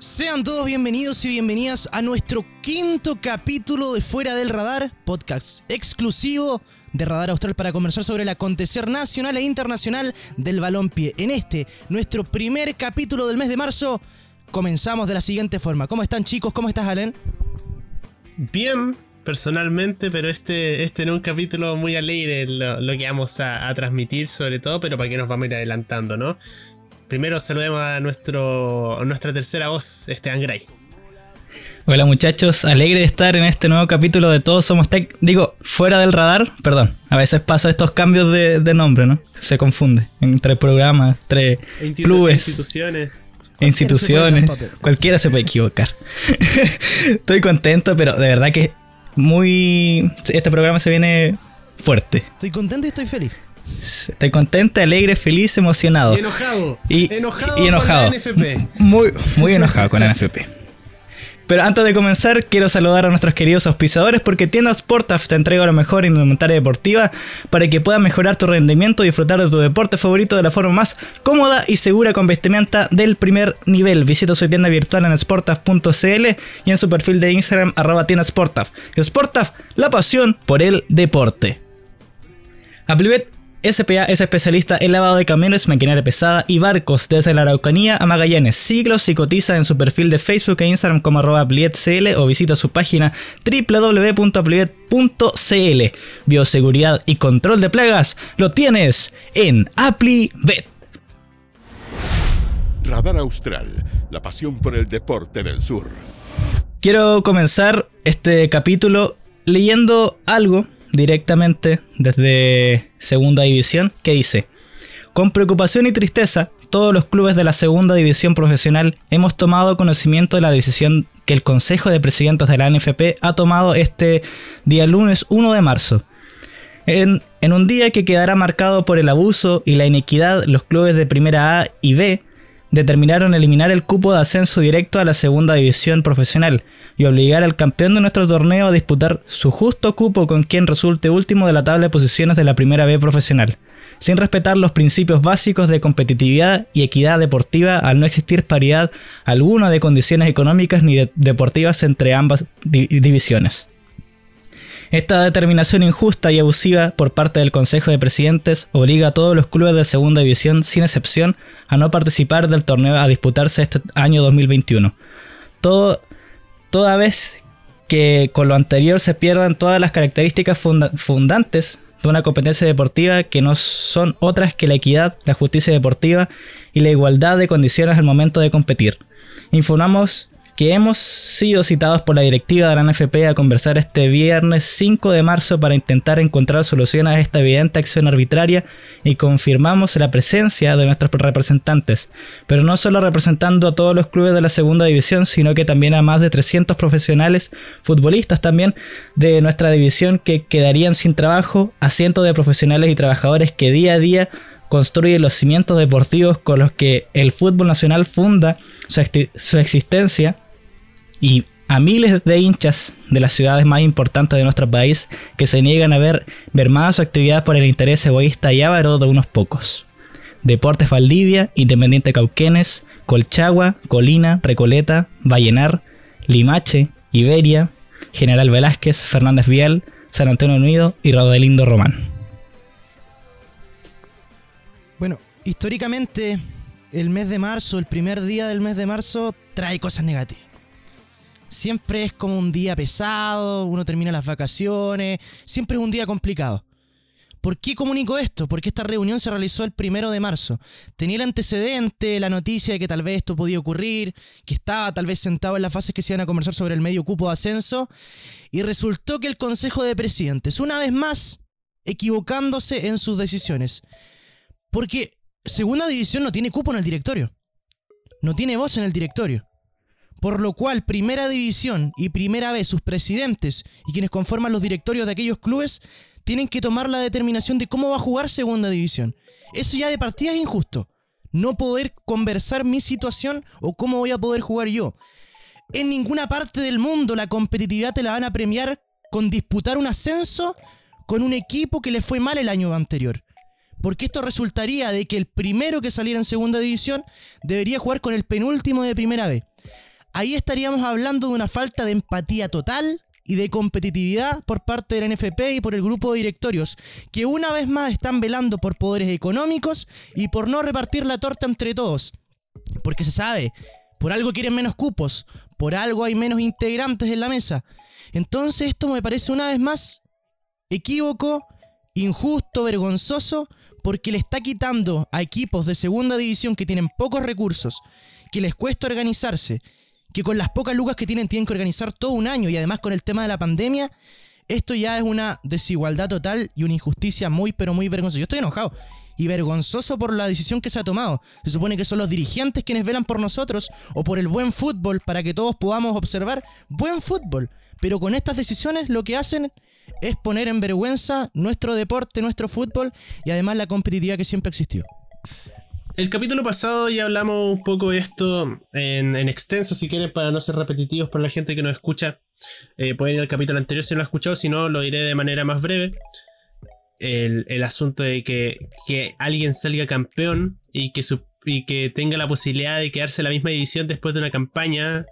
Sean todos bienvenidos y bienvenidas a nuestro quinto capítulo de Fuera del Radar, podcast exclusivo de Radar Austral para conversar sobre el acontecer nacional e internacional del balompié. En este, nuestro primer capítulo del mes de marzo, comenzamos de la siguiente forma. ¿Cómo están chicos? ¿Cómo estás, Allen? Bien, personalmente, pero este, este no es un capítulo muy alegre lo, lo que vamos a, a, transmitir sobre todo, pero para que nos vamos a ir adelantando, ¿no? Primero saludemos a, nuestro, a nuestra tercera voz, Esteban Gray. Hola muchachos, alegre de estar en este nuevo capítulo de Todos Somos Tech. Digo, fuera del radar, perdón. A veces pasa estos cambios de, de nombre, ¿no? Se confunde entre programas, entre Institu clubes, Instituciones. instituciones. Cualquiera se puede equivocar. Estoy contento, pero de verdad que muy... Este programa se viene fuerte. Estoy contento y estoy feliz. Estoy contenta, alegre, feliz, emocionado. Y enojado. Y enojado, y enojado. con la NFP. Muy, muy enojado con la NFP. Pero antes de comenzar, quiero saludar a nuestros queridos auspiciadores porque Tiendas Sportaf te entrega lo mejor en indumentaria deportiva para que puedas mejorar tu rendimiento y disfrutar de tu deporte favorito de la forma más cómoda y segura con vestimenta del primer nivel. Visita su tienda virtual en sportaf.cl y en su perfil de Instagram arroba tiendasportaf. Sportaf, la pasión por el deporte. Aplivet SPA es especialista en lavado de camiones, maquinaria pesada y barcos desde la Araucanía a Magallanes. Siglos y cotiza en su perfil de Facebook e Instagram como arroba CL o visita su página www.aplivet.cl. Bioseguridad y control de plagas lo tienes en ApliVet. Radar Austral, la pasión por el deporte del sur. Quiero comenzar este capítulo leyendo algo directamente desde Segunda División que dice, con preocupación y tristeza, todos los clubes de la Segunda División Profesional hemos tomado conocimiento de la decisión que el Consejo de Presidentes de la NFP ha tomado este día lunes 1 de marzo. En, en un día que quedará marcado por el abuso y la inequidad, los clubes de Primera A y B determinaron eliminar el cupo de ascenso directo a la segunda división profesional y obligar al campeón de nuestro torneo a disputar su justo cupo con quien resulte último de la tabla de posiciones de la primera B profesional, sin respetar los principios básicos de competitividad y equidad deportiva al no existir paridad alguna de condiciones económicas ni de deportivas entre ambas di divisiones. Esta determinación injusta y abusiva por parte del Consejo de Presidentes obliga a todos los clubes de segunda división, sin excepción, a no participar del torneo a disputarse este año 2021. Todo, toda vez que con lo anterior se pierdan todas las características funda fundantes de una competencia deportiva que no son otras que la equidad, la justicia deportiva y la igualdad de condiciones al momento de competir. Informamos que hemos sido citados por la directiva de la NFP a conversar este viernes 5 de marzo para intentar encontrar soluciones a esta evidente acción arbitraria y confirmamos la presencia de nuestros representantes, pero no solo representando a todos los clubes de la segunda división, sino que también a más de 300 profesionales, futbolistas también de nuestra división que quedarían sin trabajo, a cientos de profesionales y trabajadores que día a día construye los cimientos deportivos con los que el fútbol nacional funda su existencia y a miles de hinchas de las ciudades más importantes de nuestro país que se niegan a ver mermada su actividad por el interés egoísta y avaro de unos pocos. Deportes Valdivia, Independiente Cauquenes, Colchagua, Colina, Recoleta, Vallenar, Limache, Iberia, General Velázquez, Fernández Vial, San Antonio Unido y Rodelindo Román. Bueno, históricamente el mes de marzo, el primer día del mes de marzo, trae cosas negativas. Siempre es como un día pesado, uno termina las vacaciones, siempre es un día complicado. ¿Por qué comunico esto? Porque esta reunión se realizó el primero de marzo. Tenía el antecedente, la noticia de que tal vez esto podía ocurrir, que estaba tal vez sentado en las fases que se iban a conversar sobre el medio cupo de ascenso, y resultó que el Consejo de Presidentes, una vez más, equivocándose en sus decisiones. Porque Segunda División no tiene cupo en el directorio. No tiene voz en el directorio. Por lo cual, Primera División y Primera B, sus presidentes y quienes conforman los directorios de aquellos clubes, tienen que tomar la determinación de cómo va a jugar Segunda División. Eso ya de partida es injusto. No poder conversar mi situación o cómo voy a poder jugar yo. En ninguna parte del mundo la competitividad te la van a premiar con disputar un ascenso con un equipo que le fue mal el año anterior. Porque esto resultaría de que el primero que saliera en segunda división debería jugar con el penúltimo de primera B. ahí estaríamos hablando de una falta de empatía total y de competitividad por parte de la NFP y por el grupo de directorios, que una vez más están velando por poderes económicos y por no repartir la torta entre todos. Porque se sabe, por algo quieren menos cupos, por algo hay menos integrantes en la mesa. Entonces esto me parece una vez más equívoco, injusto, vergonzoso, porque le está quitando a equipos de segunda división que tienen pocos recursos, que les cuesta organizarse, que con las pocas lucas que tienen tienen que organizar todo un año y además con el tema de la pandemia, esto ya es una desigualdad total y una injusticia muy pero muy vergonzosa. Yo estoy enojado y vergonzoso por la decisión que se ha tomado. Se supone que son los dirigentes quienes velan por nosotros o por el buen fútbol para que todos podamos observar buen fútbol. Pero con estas decisiones lo que hacen es poner en vergüenza nuestro deporte, nuestro fútbol y además la competitividad que siempre existió. El capítulo pasado ya hablamos un poco de esto en, extenso, si quieren, para no ser repetitivos para la gente que nos escucha. Eh, pueden ir al capítulo anterior si no lo han escuchado, si no, lo diré de manera más breve. El, asunto de que, alguien salga campeón y que, tenga la posibilidad de quedarse en la misma edición después de una campaña,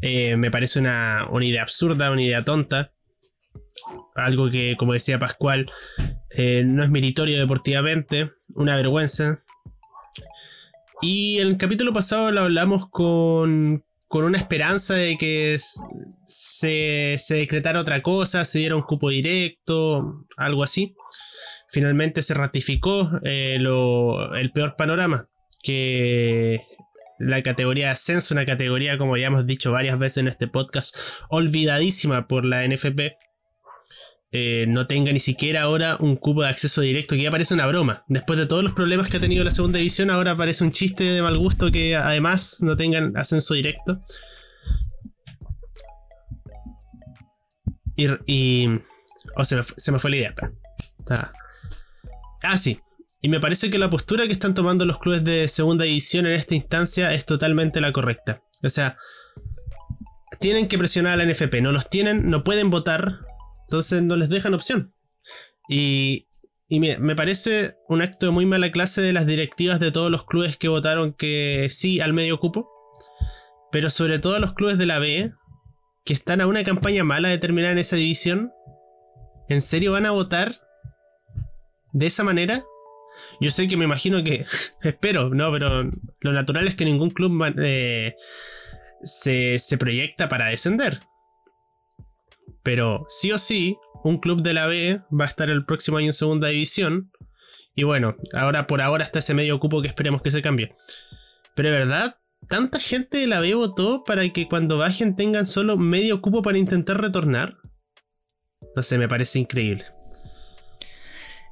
eh, me parece una, idea absurda, una idea tonta. Algo que, como decía Pascual, eh, no es meritorio deportivamente, una vergüenza. Y el capítulo pasado lo hablamos con, con una esperanza de que se, se, decretara otra cosa, se diera un cupo directo, algo así. Finalmente se ratificó eh, el peor panorama, que la categoría de ascenso, una categoría como ya hemos dicho varias veces en este podcast, olvidadísima por la NFP, eh, no tenga ni siquiera ahora un cupo de acceso directo, que ya parece una broma. Después de todos los problemas que ha tenido la segunda división, ahora parece un chiste de mal gusto que además no tengan ascenso directo. Y. oh, se me, fue la idea. Ah, sí. Y me parece que la postura que están tomando los clubes de segunda división en esta instancia es totalmente la correcta. O sea, tienen que presionar a la NFP. No los tienen, no pueden votar entonces no les dejan opción. Y, me, parece un acto de muy mala clase de las directivas de todos los clubes que votaron que sí al medio cupo. Pero sobre todo los clubes de la B, que están a una campaña mala de terminar en esa división. ¿En serio van a votar de esa manera? Yo sé que me imagino que. espero, no, pero lo natural es que ningún club eh, se proyecta para descender. Pero sí o sí, un club de la B va a estar el próximo año en segunda división. Y bueno, ahora por ahora está ese medio cupo que esperemos que se cambie. Pero verdad, tanta gente de la B votó para que cuando bajen tengan solo medio cupo para intentar retornar. No sé, me parece increíble.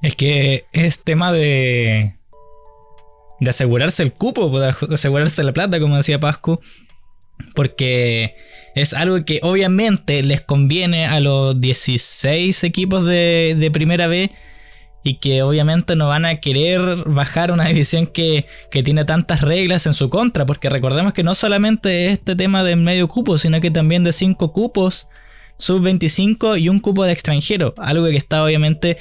Es que es tema de. de asegurarse el cupo, de asegurarse la plata, como decía Pascu. Porque es algo que obviamente les conviene a los 16 equipos de, primera B y que obviamente no van a querer bajar una división que, tiene tantas reglas en su contra, porque recordemos que no solamente es este tema de medio cupo, sino que también de 5 cupos, sub 25 y un cupo de extranjero, algo que está obviamente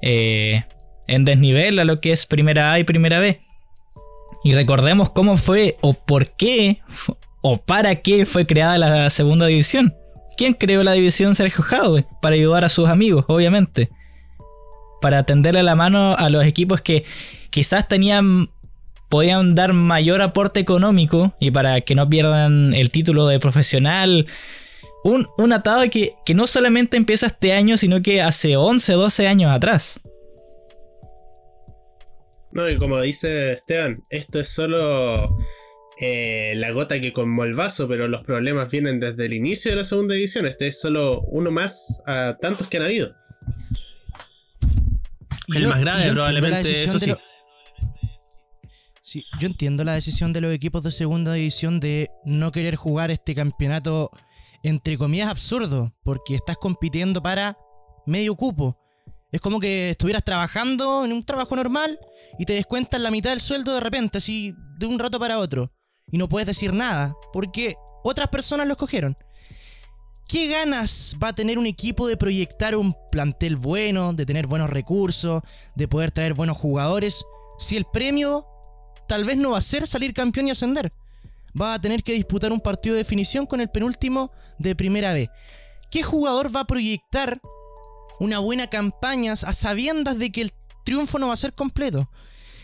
eh, en desnivel a lo que es primera A y primera B. Y recordemos cómo fue o por qué o para qué fue creada la segunda división. ¿Quién creó la división Sergio Jadwe? Para ayudar a sus amigos, obviamente. Para tenderle la mano a los equipos que quizás tenían podían dar mayor aporte económico y para que no pierdan el título de profesional. Un, un atado que, que no solamente empieza este año, sino que hace 11, 12 años atrás. No, y como dice Esteban, esto es solo eh, la gota que como el vaso, pero los problemas vienen desde el inicio de la segunda edición. Este es solo uno más a tantos que han habido. el más grave, probablemente, eso sí. Sí, yo entiendo la decisión de los equipos de segunda división de no querer jugar este campeonato, entre comillas, absurdo, porque estás compitiendo para medio cupo. Es como que estuvieras trabajando en un trabajo normal y te descuentan la mitad del sueldo de repente, así de un rato para otro y no puedes decir nada porque otras personas lo escogieron. ¿Qué ganas va a tener un equipo de proyectar un plantel bueno, de tener buenos recursos, de poder traer buenos jugadores, si el premio tal vez no va a ser salir campeón y ascender? va a tener que disputar un partido de definición con el penúltimo de primera B. ¿Qué jugador va a proyectar una buena campaña a sabiendas de que el triunfo no va a ser completo?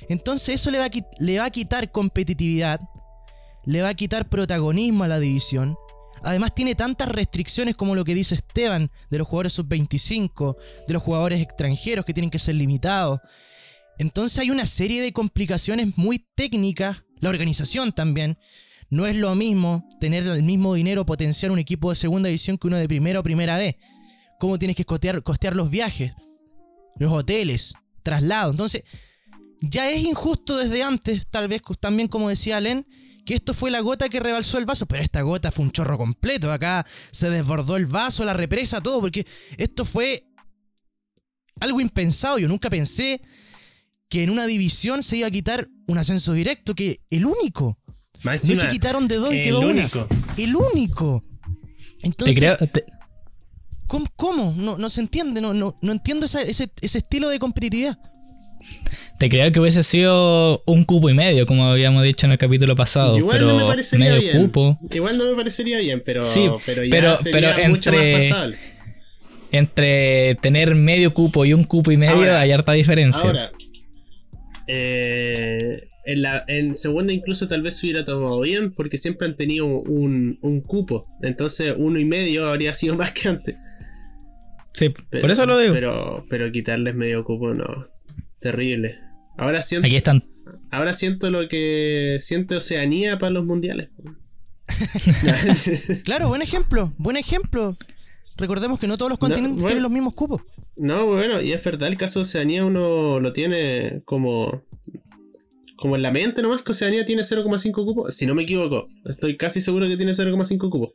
Entonces eso le va, a, le va a quitar competitividad, le va a quitar protagonismo a la división. Además tiene tantas restricciones como lo que dice Esteban de los jugadores sub-25, de los jugadores extranjeros que tienen que ser limitados. Entonces hay una serie de complicaciones muy técnicas, la organización también. No es lo mismo tener el mismo dinero potenciar un equipo de segunda división que uno de primera o primera B. ¿Cómo tienes que costear, costear los viajes, los hoteles, traslados? Entonces, ya es injusto desde antes, tal vez también como decía Len, que esto fue la gota que rebalsó el vaso, pero esta gota fue un chorro completo. Acá se desbordó el vaso, la represa, todo, porque esto fue algo impensado. Yo nunca pensé que en una división se iba a quitar un ascenso directo, que el único. no es que quitaron de dos y quedó el único. El único. Entonces, ¿cómo, No, se entiende, no, no, no entiendo ese, ese estilo de competitividad. Te creo que hubiese sido un cupo y medio, como habíamos dicho en el capítulo pasado. Igual no me parecería bien. Cupo. Igual no me parecería bien, pero, sí, pero, ya sería entre, mucho más pasable. Entre tener medio cupo y un cupo y medio hay harta diferencia. Ahora, eh, en, la, en segunda incluso tal vez se hubiera tomado bien porque siempre han tenido un, un cupo. Entonces uno y medio habría sido más que antes. Sí, por eso lo digo. Pero, pero quitarles medio cupo no. Terrible. Ahora siento. Aquí están. Ahora siento lo que siente Oceanía para los mundiales. claro, buen ejemplo, buen ejemplo. Recordemos que no todos los continentes tienen los mismos cupos. No, bueno, y es verdad, el caso de Oceanía uno lo tiene como. Como en la mente nomás que Oceanía tiene 0,5 cupos. Si no me equivoco, estoy casi seguro que tiene 0,5 cupos.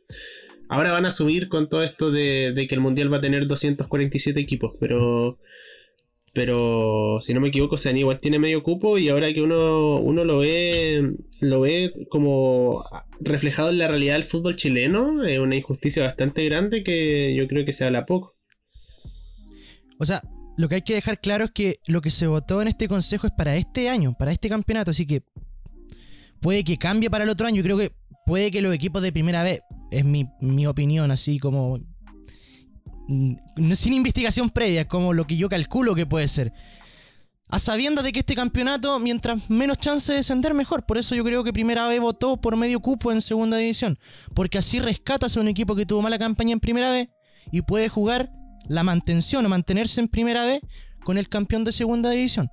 Ahora van a subir con todo esto de, de, que el mundial va a tener 247 equipos, pero pero si no me equivoco, Sean igual tiene medio cupo y ahora que uno, uno lo ve lo ve como reflejado en la realidad del fútbol chileno, es una injusticia bastante grande que yo creo que se habla poco. O sea, lo que hay que dejar claro es que lo que se votó en este consejo es para este año, para este campeonato, así que puede que cambie para el otro año. Yo creo que puede que los equipos de primera vez, es mi, mi opinión, así como sin investigación previa, como lo que yo calculo que puede ser. A sabiendas de que este campeonato, mientras menos chance de descender, mejor. Por eso yo creo que Primera B votó por medio cupo en Segunda División. Porque así rescatas a un equipo que tuvo mala campaña en Primera B y puede jugar la mantención o mantenerse en Primera B con el campeón de Segunda División.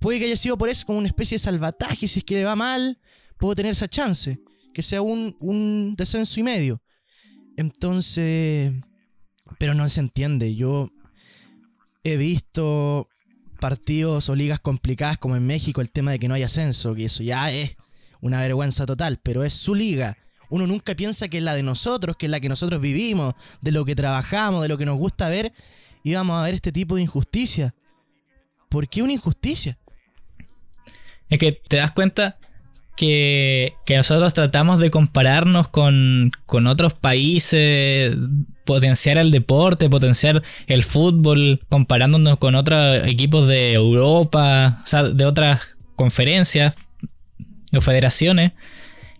Puede que haya sido por eso como una especie de salvataje. Si es que le va mal, puedo tener esa chance. Que sea un, un descenso y medio. Entonces pero no se entiende. Yo he visto partidos o ligas complicadas como en México el tema de que no hay ascenso, que eso ya es una vergüenza total, pero es su liga. Uno nunca piensa que es la de nosotros, que es la que nosotros vivimos, de lo que trabajamos, de lo que nos gusta ver, y vamos a ver este tipo de injusticia. ¿Por qué una injusticia? Es que te das cuenta que, nosotros tratamos de compararnos con, con otros países, potenciar el deporte, potenciar el fútbol, comparándonos con otros equipos de Europa, o sea, de otras conferencias o federaciones,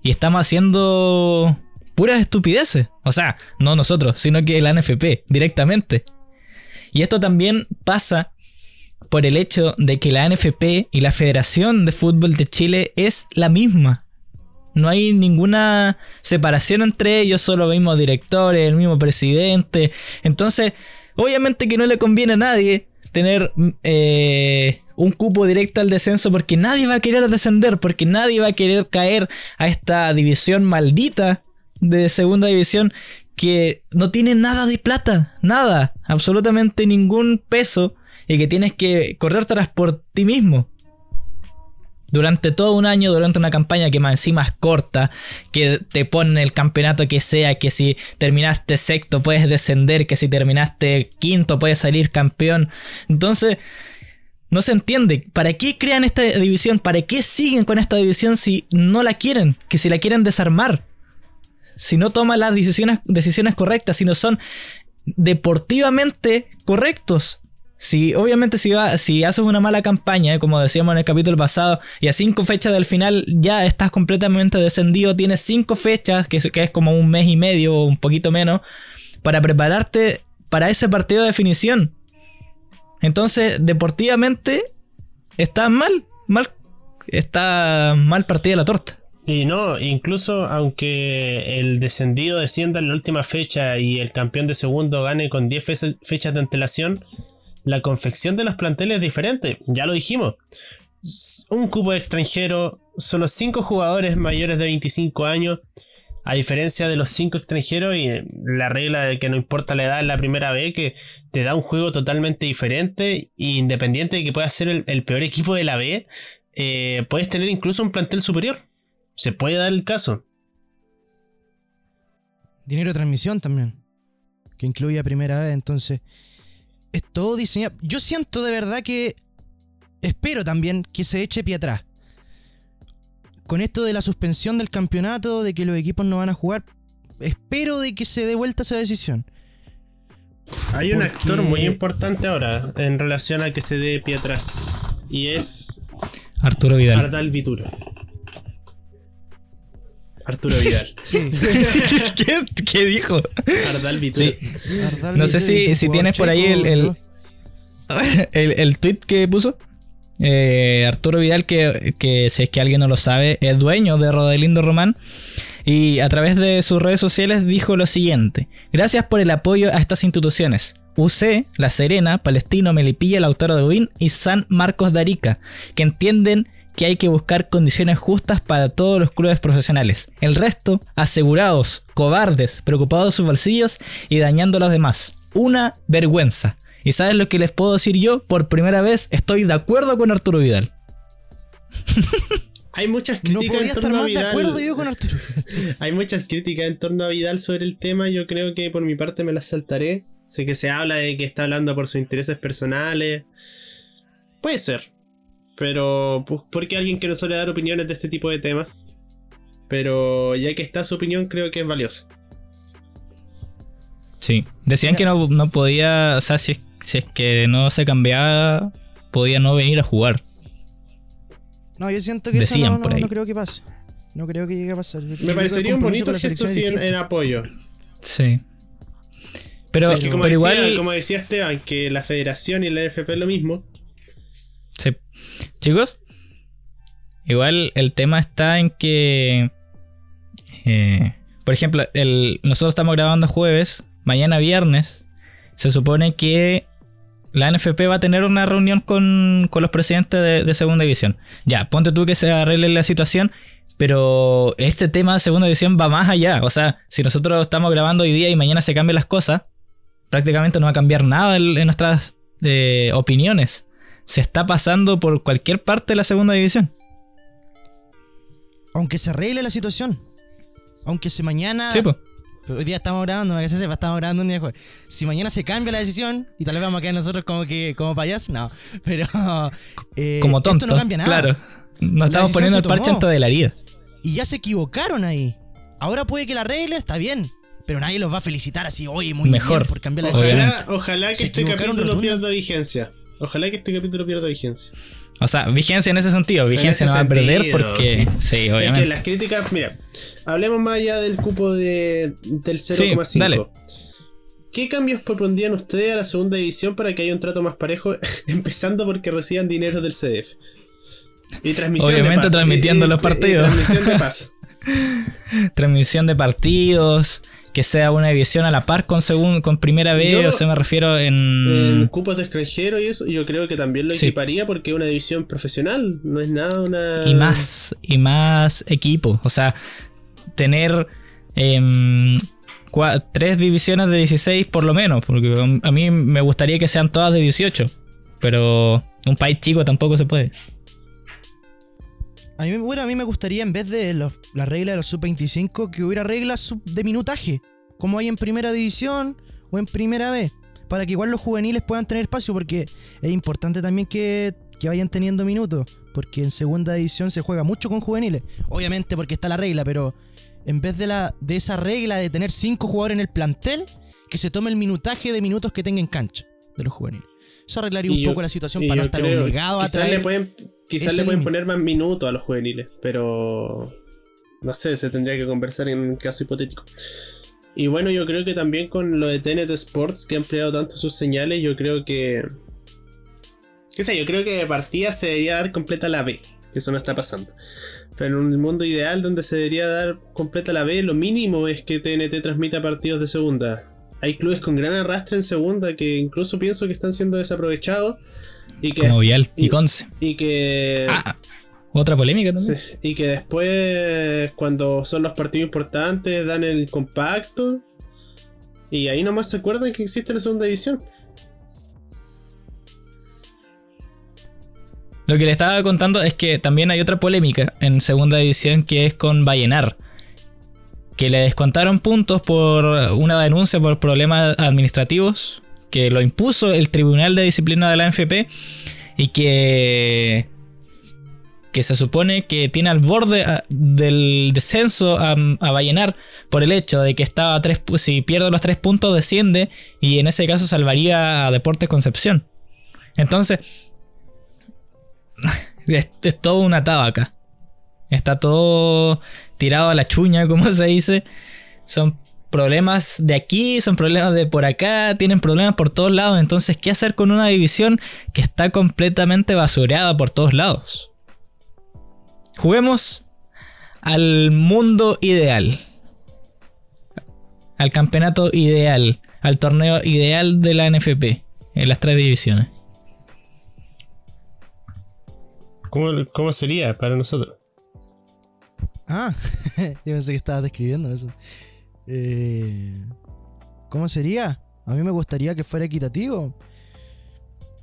y estamos haciendo puras estupideces. O sea, no nosotros, sino que la NFP directamente. Y esto también pasa por el hecho de que la NFP y la Federación de Fútbol de Chile es la misma. No hay ninguna separación entre ellos, solo los mismos directores, el mismo presidente. Entonces, obviamente que no le conviene a nadie tener eh, un cupo directo al descenso porque nadie va a querer descender, porque nadie va a querer caer a esta división maldita de segunda división que no tiene nada de plata, nada, absolutamente ningún peso y que tienes que correr tras por ti mismo. Durante todo un año, durante una campaña que más encima es corta, que te ponen el campeonato que sea, que si terminaste sexto puedes descender, que si terminaste quinto puedes salir campeón. Entonces, no se entiende. ¿Para qué crean esta división? ¿Para qué siguen con esta división si no la quieren? Que si la quieren desarmar. Si no toman las decisiones, decisiones correctas, si no son deportivamente correctos. Si, obviamente, si, va, si haces una mala campaña, como decíamos en el capítulo pasado, y a cinco fechas del final ya estás completamente descendido, tienes cinco fechas, que es, como un mes y medio o un poquito menos, para prepararte para ese partido de definición. Entonces, deportivamente, está mal, mal, está mal partida la torta. Y no, incluso aunque el descendido descienda en la última fecha y el campeón de segundo gane con 10 fe- fechas de antelación, la confección de los planteles es diferente. Ya lo dijimos. Un cupo extranjero, solo 5 jugadores mayores de 25 años. A diferencia de los 5 extranjeros y la regla de que no importa la edad en la primera vez, que te da un juego totalmente diferente. Independiente de que puedas ser el, el peor equipo de la B, eh, puedes tener incluso un plantel superior. Se puede dar el caso. Dinero de transmisión también. Que incluye a primera vez, entonces. Es todo diseñado. Yo siento de verdad que. Espero también que se eche pie atrás. Con esto de la suspensión del campeonato, de que los equipos no van a jugar. Espero de que se dé vuelta esa decisión. Hay un actor muy importante ahora en relación a que se dé pie atrás. Y es Arturo Vidal. Ardal Vituro. Arturo Vidal. Sí. ¿Qué, qué dijo? Ardal. Sí. Ardal No sé si- si tienes por ahí el- el- el, el tweet que puso. eh, Arturo Vidal, que, que si es que alguien no lo sabe, es dueño de Rodelindo Román. Y a través de sus redes sociales dijo lo siguiente: Gracias por el apoyo a estas instituciones. UC, La Serena, Palestino, Melipilla, Lautaro de Uín y San Marcos de Arica, que entienden que hay que buscar condiciones justas para todos los clubes profesionales. El resto, asegurados, cobardes, preocupados de sus bolsillos y dañando a los demás. Una vergüenza. ¿Y sabes lo que les puedo decir yo? Por primera vez estoy de acuerdo con Arturo Vidal. Hay muchas No críticas podía en estar torno a más de Vidal. acuerdo yo con Arturo. Hay muchas críticas en torno a Vidal sobre el tema. Yo creo que por mi parte me las saltaré. Sé que se habla de que está hablando por sus intereses personales. Puede ser. Pero, pues, porque alguien que no suele dar opiniones de este tipo de temas. Pero ya que está su opinión, creo que es valiosa. Sí. Decían que no, no podía, o sea, si, es- si es que no se cambiaba, podía no venir a jugar. No, yo siento que eso Decían no, no- por ahí. no creo que pase. No creo que llegue a pasar. Yo Me parecería un bonito gesto sí, en, apoyo. Sí. Pero, Es que como, pero decía, igual. como decía Esteban, que la federación y la NFP es lo mismo. Chicos, igual el tema está en que. eh, por ejemplo, nosotros estamos grabando jueves, mañana viernes. Se supone que la NFP va a tener una reunión con, con los presidentes de, Segunda División. Ya, ponte tú que se arregle la situación, pero este tema de Segunda División va más allá. O sea, si nosotros estamos grabando hoy día y mañana se cambian las cosas, prácticamente no va a cambiar nada en, en nuestras eh, opiniones. Se está pasando por cualquier parte de la Segunda División. Aunque se arregle la situación. Aunque se mañana. Sí, pues. Hoy día estamos grabando, que se sepa, estamos grabando un día de jueves. Si mañana se cambia la decisión y tal vez vamos a quedar nosotros como que como payasos, no. Pero. eh, Como esto tonto. no cambia nada. Claro. Nos estamos poniendo el parche antes de la herida. Y ya se equivocaron ahí. Ahora puede que la arregle, está bien. Pero nadie los va a felicitar así, oye, muy Mejor. bien por cambiar la Ojalá, decisión. Obviamente. ojalá que Se este capítulo pierda vigencia. Ojalá que este capítulo pierda vigencia. O sea, vigencia en ese sentido. Vigencia no va a perder porque. Sí, obviamente. que las críticas, mira, hablemos más allá del cupo de, del Sí, 0,5. dale. ¿Qué cambios propondrían ustedes a la segunda división para que haya un trato más parejo? Empezando porque reciban dinero del CDF. Y transmisión Obviamente de paso. transmitiendo Y- los y partidos. transmisión de paso. Transmisión de partidos. Que sea una división a la par con segun- con primera vez. Yo- o sea, me refiero En en. cupos de extranjero y eso, yo creo que también lo Sí. equiparía porque es una división profesional. No es nada una. Y más. Y más equipo. O sea, tener. em, tres divisiones de 16 por lo menos. Porque a mí me gustaría que sean todas de 18. Pero un país chico tampoco se puede. A mí, bueno, a mí me gustaría, en vez de los- la regla de los sub-25, que hubiera reglas sub- de minutaje, como hay en primera división o en primera B, para que igual los juveniles puedan tener espacio, porque es importante también que, que vayan teniendo minutos, porque en segunda división se juega mucho con juveniles, obviamente porque está la regla, pero en vez de, la, de esa regla de tener cinco jugadores en el plantel, que se tome el minutaje de minutos que tenga en cancha de los juveniles. Eso arreglaría Y un yo- poco la situación para no estar creo- obligado a traer. le pueden, quizás le pueden poner más minutos a los juveniles, pero no sé, se tendría que conversar en un caso hipotético. Y bueno, yo creo que también con lo de TNT Sports, que ha ampliado tanto sus señales, yo creo que. ¿Qué sé? Yo creo que de partida se debería dar completa la B, que eso no está pasando. Pero en un mundo ideal donde se debería dar completa la B, lo mínimo es que TNT transmita partidos de segunda. Hay clubes con gran arrastre en segunda que incluso pienso que están siendo desaprovechados y que, Como Vial y y- Conce. y que Ah, otra polémica también. Sí, y que después, cuando son los partidos importantes, dan el compacto. Y ahí nomás se acuerdan que existe la segunda división. Lo que le estaba contando es que también hay otra polémica en segunda división que es con Vallenar. Que le descontaron puntos por una denuncia por problemas administrativos que lo impuso el Tribunal de Disciplina de la NFP y que que se supone que tiene al borde a- del descenso a, a Vallenar por el hecho de que estaba a tres, si pierde los tres puntos desciende y en ese caso salvaría a Deportes Concepción. Entonces, es, es todo una tabaca. Está todo tirado a la chuña, como se dice. Son problemas de aquí, son problemas de por acá, tienen problemas por todos lados. Entonces, ¿qué hacer con una división que está completamente basureada por todos lados? Juguemos al mundo ideal. Al campeonato ideal. Al torneo ideal de la NFP. En las tres divisiones. ¿Cómo, cómo sería para nosotros? Ah, yo pensé que estabas describiendo eso. Eh, ¿Cómo sería? A mí me gustaría que fuera equitativo.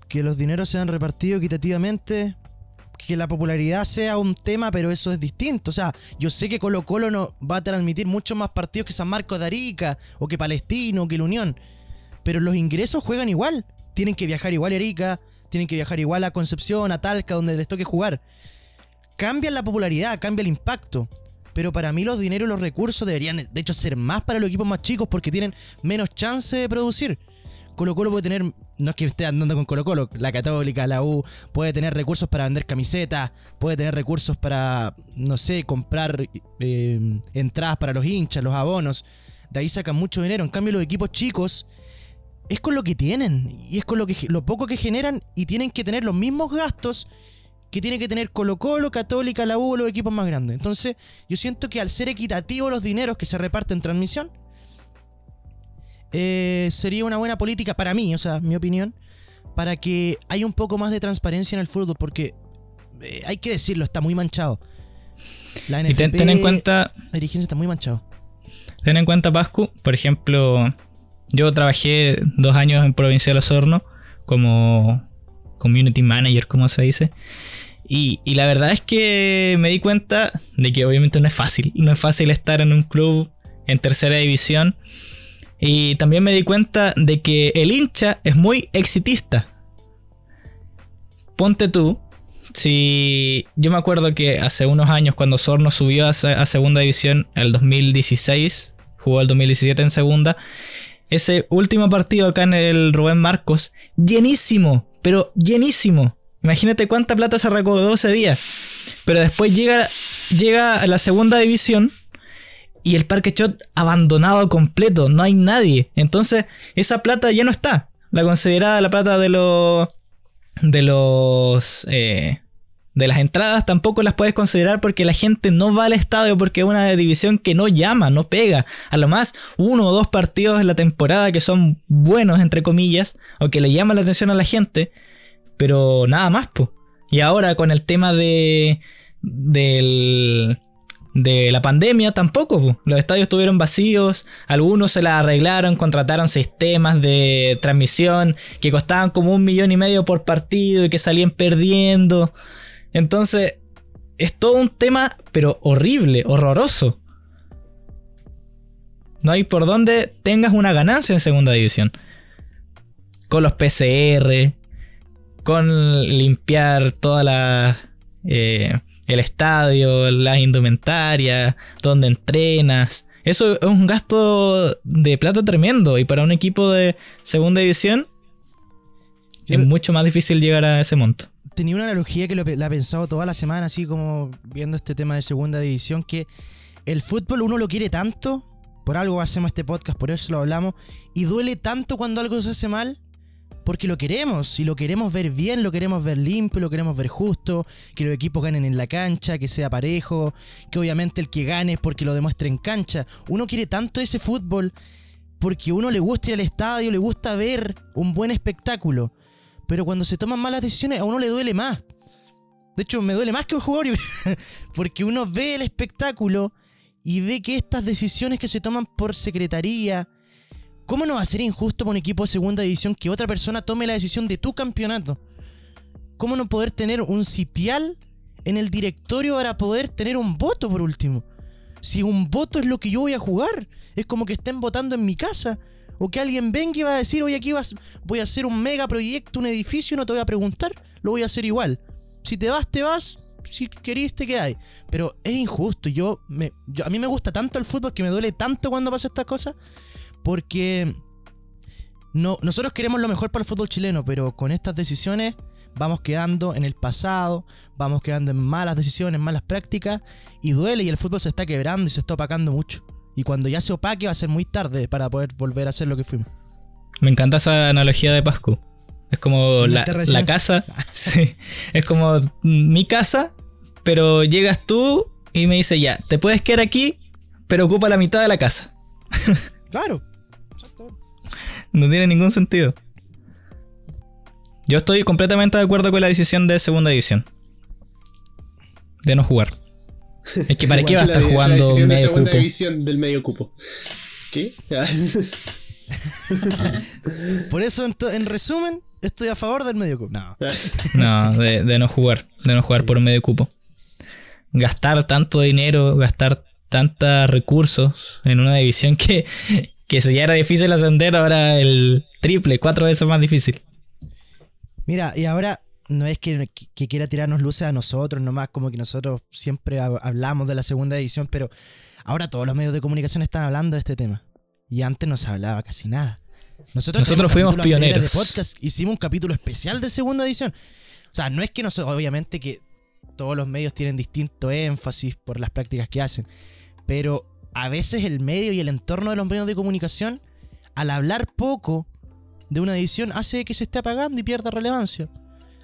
Que los dineros sean repartidos equitativamente. Que la popularidad sea un tema, pero eso es distinto. O sea, yo sé que Colo Colo no va a transmitir muchos más partidos que San Marcos de Arica, o que Palestino, o que la Unión. Pero los ingresos juegan igual. Tienen que viajar igual a Arica, tienen que viajar igual a Concepción, a Talca, donde les toque jugar. Cambia la popularidad, cambia el impacto. Pero para mí los dineros y los recursos deberían, de hecho, ser más para los equipos más chicos porque tienen menos chance de producir. Colo Colo puede tener, no es que esté andando con Colo Colo, la Católica, la U, puede tener recursos para vender camisetas, puede tener recursos para, no sé, comprar eh, entradas para los hinchas, los abonos. De ahí sacan mucho dinero. En cambio, los equipos chicos es con lo que tienen y es con lo, que, lo poco que generan y tienen que tener los mismos gastos que tiene que tener Colo Colo, Católica, la U, los equipos más grandes. Entonces, yo siento que al ser equitativo los dineros que se reparten en transmisión, eh, sería una buena política para mí, o sea, mi opinión, para que haya un poco más de transparencia en el fútbol, porque eh, hay que decirlo, está muy manchado. La Y ten, NFP, ten en cuenta, la dirigencia está muy manchado. ten en cuenta, Pascu, por ejemplo, yo trabajé dos años en Provincial Osorno como community manager, como se dice. Y, y la verdad es que me di cuenta de que obviamente no es fácil. No es fácil estar en un club en tercera división. Y también me di cuenta de que el hincha es muy exitista. Ponte tú, si yo me acuerdo que hace unos años cuando Sorno subió a, a segunda división el 2016, jugó el 2017 en segunda, ese último partido acá en el Rubén Marcos, llenísimo, pero llenísimo. Imagínate cuánta plata se recaudó ese día. Pero después llega, llega a la segunda división y el Parque Chot abandonado completo, no hay nadie. Entonces, esa plata ya no está. La considerada la plata de los. de los. eh, de las entradas tampoco las puedes considerar porque la gente no va al estadio porque es una división que no llama, no pega. A lo más uno o dos partidos en la temporada que son buenos, entre comillas, o que le llaman la atención a la gente, pero nada más, pues. Y ahora con el tema de. del de la pandemia tampoco. po. Los estadios estuvieron vacíos, algunos se las arreglaron, contrataron sistemas de transmisión que costaban como un millón y medio por partido y que salían perdiendo. Entonces, es todo un tema, pero horrible, horroroso. No hay por dónde tengas una ganancia en segunda división. Con los PCR, con limpiar toda la... eh, el estadio, las indumentarias, donde entrenas. Eso es un gasto de plata tremendo. Y para un equipo de segunda división, es mucho más difícil llegar a ese monto. Tenía una analogía que lo la he pensado toda la semana, así como viendo este tema de segunda división, que el fútbol uno lo quiere tanto, por algo hacemos este podcast, por eso lo hablamos, y duele tanto cuando algo se hace mal, porque lo queremos, y lo queremos ver bien, lo queremos ver limpio, lo queremos ver justo, que los equipos ganen en la cancha, que sea parejo, que obviamente el que gane es porque lo demuestre en cancha. Uno quiere tanto ese fútbol porque uno le gusta ir al estadio, le gusta ver un buen espectáculo. Pero cuando se toman malas decisiones, a uno le duele más. De hecho, me duele más que un jugador, porque uno ve el espectáculo y ve que estas decisiones que se toman por secretaría, ¿cómo no va a ser injusto para un equipo de segunda división que otra persona tome la decisión de tu campeonato? ¿Cómo no poder tener un sitial en el directorio para poder tener un voto por último? Si un voto es lo que yo voy a jugar, es como que estén votando en mi casa. O que alguien venga y va a decir, oye, aquí vas, voy a hacer un mega proyecto, un edificio, no te voy a preguntar, lo voy a hacer igual. Si te vas, te vas, si querís, te quedáis. Pero es injusto, yo, me, yo- a mí me gusta tanto el fútbol que me duele tanto cuando pasa estas cosas, porque no, nosotros queremos lo mejor para el fútbol chileno, pero con estas decisiones vamos quedando en el pasado, vamos quedando en malas decisiones, malas prácticas, y duele y el fútbol se está quebrando y se está opacando mucho. Y cuando ya se opaque va a ser muy tarde para poder volver a ser lo que fuimos. Me encanta esa analogía de Pascu. Es como la, casa. sí, es como mi casa, pero llegas tú y me dices, ya, te puedes quedar aquí, pero ocupa la mitad de la casa. Claro. No tiene ningún sentido. Yo estoy completamente de acuerdo con la decisión de segunda división. De no jugar. Es que para qué va a La- estar la jugando de medio segunda cupo. división del medio cupo. ¿Qué? Por eso, en resumen, estoy a favor del medio cupo. No. No, de, de no jugar. De no jugar por medio cupo. Gastar tanto dinero, gastar tantos recursos en una división que, que si ya era difícil ascender, ahora el triple, cuatro veces más difícil. Mira, y ahora no es que, que quiera tirarnos luces a nosotros, nomás como que nosotros siempre hab- hablamos de la segunda división, pero ahora todos los medios de comunicación están hablando de este tema. Y antes no se hablaba casi nada. Nosotros, Nosotros fuimos pioneros. De podcast, hicimos un capítulo especial de segunda división. O sea, no es que nosotros, obviamente que todos los medios tienen distinto énfasis por las prácticas que hacen, pero a veces el medio y el entorno de los medios de comunicación, al hablar poco de una división, hace que se esté apagando y pierda relevancia.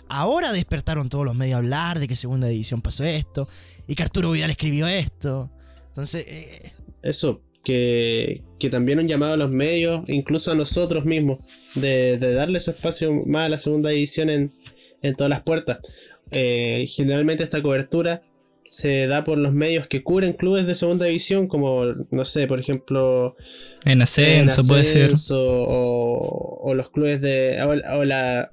Ahora despertaron todos los medios a hablar de que segunda división pasó esto y que Arturo Vidal escribió esto. Entonces, eh, Eso, que, que también un llamado a los medios, incluso a nosotros mismos, de, de darle su espacio más a la segunda división en, en todas las puertas. Eh, generalmente esta cobertura se da por los medios que cubren clubes de segunda división, como, no sé, por ejemplo, En ascenso, en puede ser. O, o los clubes de. O, o la.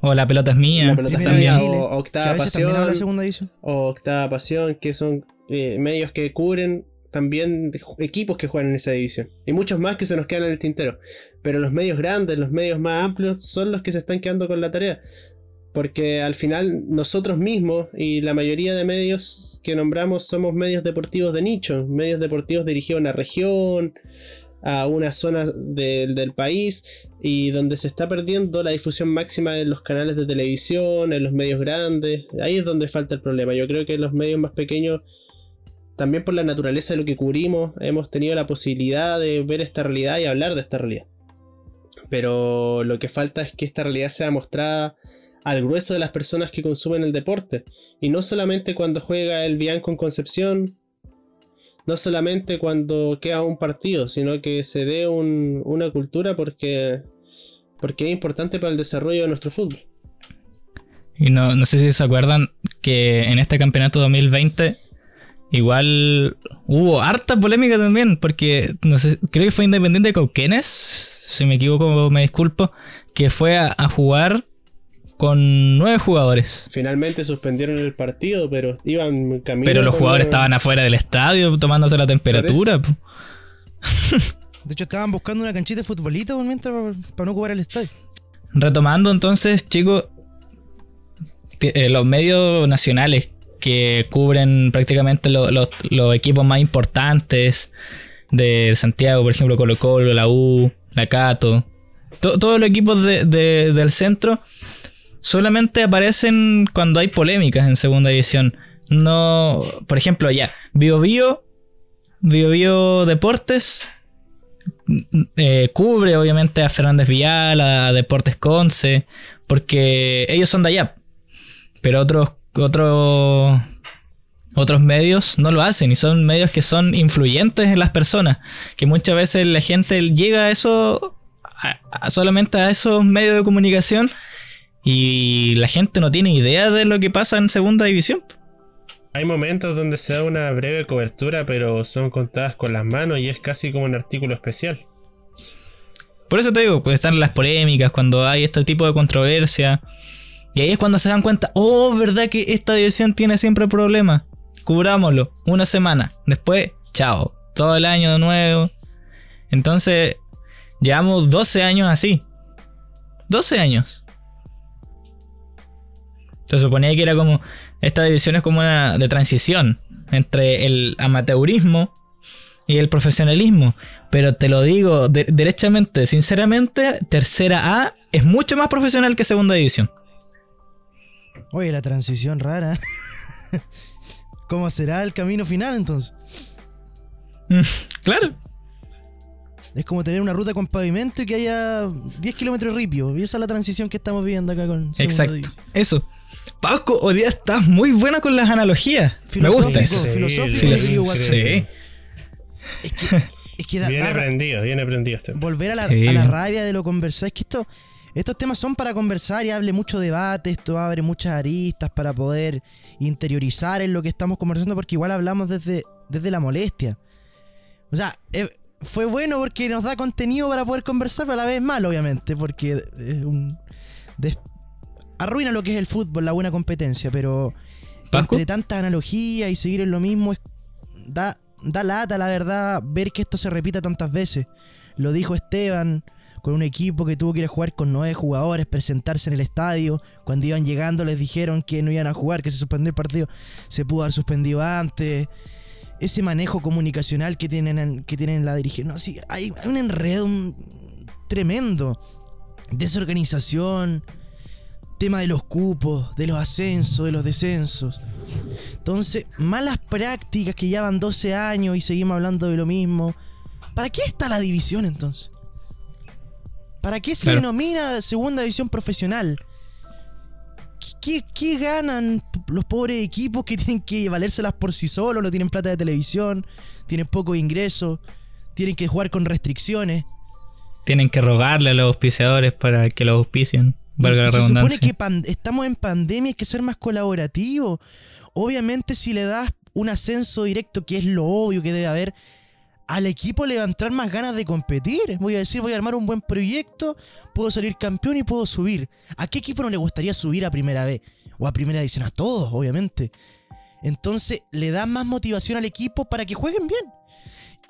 O- la pelota es mía. La pelota Primera es mía, de Chile, o que a Octava Pasión, segunda división. o Octava Pasión, que son eh, medios que cubren también equipos que juegan en esa división. Y muchos más que se nos quedan en el tintero. Pero los medios grandes, los medios más amplios, son los que se están quedando con la tarea. Porque al final nosotros mismos y la mayoría de medios que nombramos somos medios deportivos de nicho, medios deportivos dirigidos a una región, a una zona del- país y donde se está perdiendo la difusión máxima en los canales de televisión, en los medios grandes. Ahí es donde falta el problema. Yo creo que en los medios más pequeños, también por la naturaleza de lo que cubrimos, hemos tenido la posibilidad de ver esta realidad y hablar de esta realidad. Pero lo que falta es que esta realidad sea mostrada al grueso de las personas que consumen el deporte. Y no solamente cuando juega el Bianco en Concepción, no solamente cuando queda un partido, sino que se dé un- una cultura porque, porque es importante para el desarrollo de nuestro fútbol. Y no, no sé si se acuerdan que en este campeonato 2020 igual hubo harta polémica también, porque no sé, creo que fue Independiente de Cauquenes, si me equivoco me disculpo, que fue a jugar con nueve jugadores. Finalmente suspendieron el partido, pero iban camino. Pero los jugadores estaban afuera del estadio tomándose la temperatura. De hecho, estaban buscando una canchita de futbolito por mientras para, no ocupar el estadio. Retomando entonces, chicos, eh, los medios nacionales que cubren prácticamente lo- los, los equipos más importantes de Santiago, por ejemplo, Colo Colo, la U, la Cato, To- todos los equipos de- de- del centro solamente aparecen cuando hay polémicas en segunda división. No, por ejemplo, ya, Bio Bio, Bio Bio Deportes eh, cubre obviamente a Fernández Vial, a Deportes Conce, porque ellos son de allá. Pero otros, otros, otros medios no lo hacen y son medios que son influyentes en las personas, que muchas veces la gente llega a eso, solamente a esos medios de comunicación y la gente no tiene idea de lo que pasa en segunda división. Hay momentos donde se da una breve cobertura, pero son contadas con las manos y es casi como un artículo especial. Por eso te digo, pues están las polémicas, cuando hay este tipo de controversia. Y ahí es cuando se dan cuenta, oh, ¿verdad que esta división tiene siempre problemas? Cubrámoslo, una semana. Después, chao, todo el año de nuevo. Entonces, llevamos 12 años así. 12 años. Se suponía que era como, esta división es como una de transición entre el amateurismo y el profesionalismo. Pero te lo digo de- derechamente, sinceramente, tercera A es mucho más profesional que segunda división. Oye, la transición rara. ¿Cómo será el camino final entonces? Claro. Es como tener una ruta con pavimento y que haya 10 kilómetros de ripio. Y esa es la transición que estamos viviendo acá con Exacto. división. Eso. Pasco, hoy día estás muy buena con las analogías. Me gusta Filosófico, eso. filosófico Sí, y Filos- digo, sí. Es que, es que da- Bien aprendido, bien aprendido este. volver a la, Sí. a la rabia de lo conversar. Es que esto, estos temas son para conversar y hable mucho debate. Esto abre muchas aristas para poder interiorizar en lo que estamos conversando, porque igual hablamos desde, desde la molestia. O sea, eh, fue bueno porque nos da contenido para poder conversar, pero a la vez mal, obviamente, porque es un. des- arruina lo que es el fútbol, la buena competencia, pero entre tantas analogías y seguir en lo mismo, es- da, da lata, la verdad, ver que esto se repita tantas veces. Lo dijo Esteban, con un equipo que tuvo que ir a jugar con nueve jugadores, presentarse en el estadio. Cuando iban llegando les dijeron que no iban a jugar, que se suspendió el partido. Se pudo haber suspendido antes. Ese manejo comunicacional que tienen en, que tienen en la dirigencia. No, sí, hay, hay un enredo un- tremendo. Desorganización. Tema de los cupos, de los ascensos, de los descensos. Entonces, malas prácticas que ya van 12 años y seguimos hablando de lo mismo. ¿Para qué está la división entonces? ¿Para qué se Claro. denomina segunda división profesional? ¿Qué, qué- qué ganan los pobres equipos que tienen que valérselas por sí solos? No tienen plata de televisión, tienen poco ingreso, tienen que jugar con restricciones. Tienen que rogarle a los auspiciadores para que los auspicien. Valga Y la se supone que estamos en pandemia, hay que ser más colaborativo. Obviamente, si le das un ascenso directo, que es lo obvio que debe haber, al equipo le va a entrar más ganas de competir. Voy a decir, voy a armar un buen proyecto, puedo salir campeón y puedo subir. ¿A qué equipo no le gustaría subir a primera vez? O a primera edición, a todos, obviamente. Entonces, le das más motivación al equipo para que jueguen bien.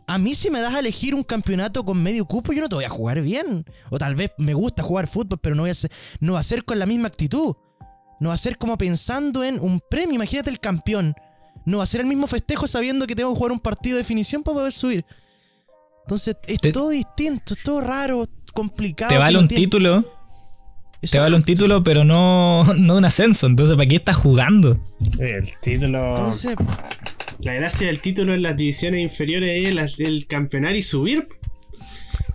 A mí si me das a elegir un campeonato con medio cupo, yo no te voy a jugar bien. O tal vez me gusta jugar fútbol, pero no voy a ser, no va a ser con la misma actitud. No va a ser como pensando en un premio. Imagínate el campeón. No va a ser el mismo festejo sabiendo que tengo que jugar un partido de definición para poder subir. Entonces es Te- todo distinto, es todo raro, complicado. Te vale un tiene- título, te vale un título, pero no, no un ascenso. Entonces, ¿para qué estás jugando? El título. Entonces, La gracia del título en las divisiones inferiores es las- el campeonar y subir.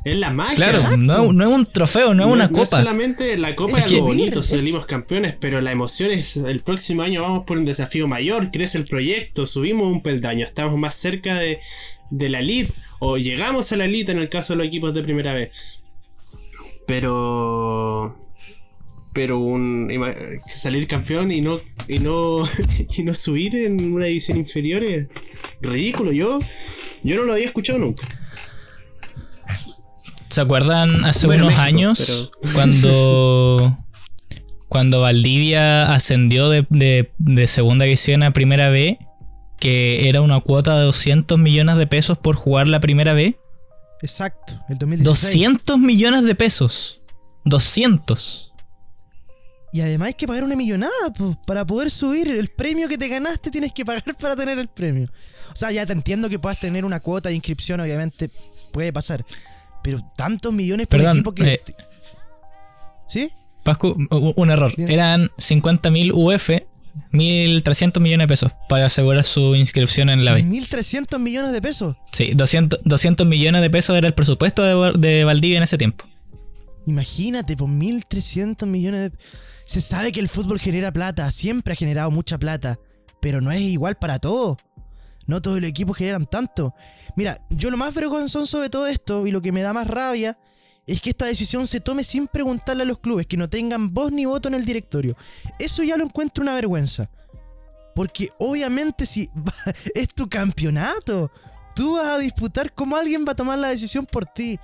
Es la magia. Claro, no, no es un trofeo, no es una No copa. solamente la copa Es es, algo bonito, es- salimos campeones, pero la emoción es el próximo año vamos por un desafío mayor, crece el proyecto, subimos un peldaño, estamos más cerca de, de la elite, o llegamos a la elite en el caso de los equipos de primera vez. Pero. Pero un salir campeón y no, y no y no subir en una división inferior es ridículo. Yo, yo no lo había escuchado nunca. ¿Se acuerdan hace Bueno, unos México, años cuando cuando Valdivia ascendió de, de- de segunda división a primera B, que era una cuota de 200 millones de pesos por jugar la primera B? exacto, el 2016. 200 millones de pesos. 200. Y además hay que pagar una millonada po, para poder subir. El premio que te ganaste tienes que pagar para tener el premio. O sea, ya te entiendo que puedas tener una cuota de inscripción, obviamente puede pasar. Pero tantos millones por Perdón, equipo que. eh, ¿Sí? Pascu, un error. Dime. Eran 50.000 UF, 1.300 millones de pesos para asegurar su inscripción en la B. 1.300 millones de pesos. Sí, 200, 200 millones de pesos era el presupuesto de, de Valdivia en ese tiempo. Imagínate, por 1.300 millones de... Se sabe que el fútbol genera plata, siempre ha generado mucha plata, pero no es igual para todos. No todos los equipos generan tanto. Mira, yo lo más vergonzoso de todo esto y lo que me da más rabia es que esta decisión se tome sin preguntarle a los clubes, que no tengan voz ni voto en el directorio. Eso ya lo encuentro una vergüenza. Porque obviamente si es tu campeonato, tú vas a disputar cómo alguien va a tomar la decisión por ti.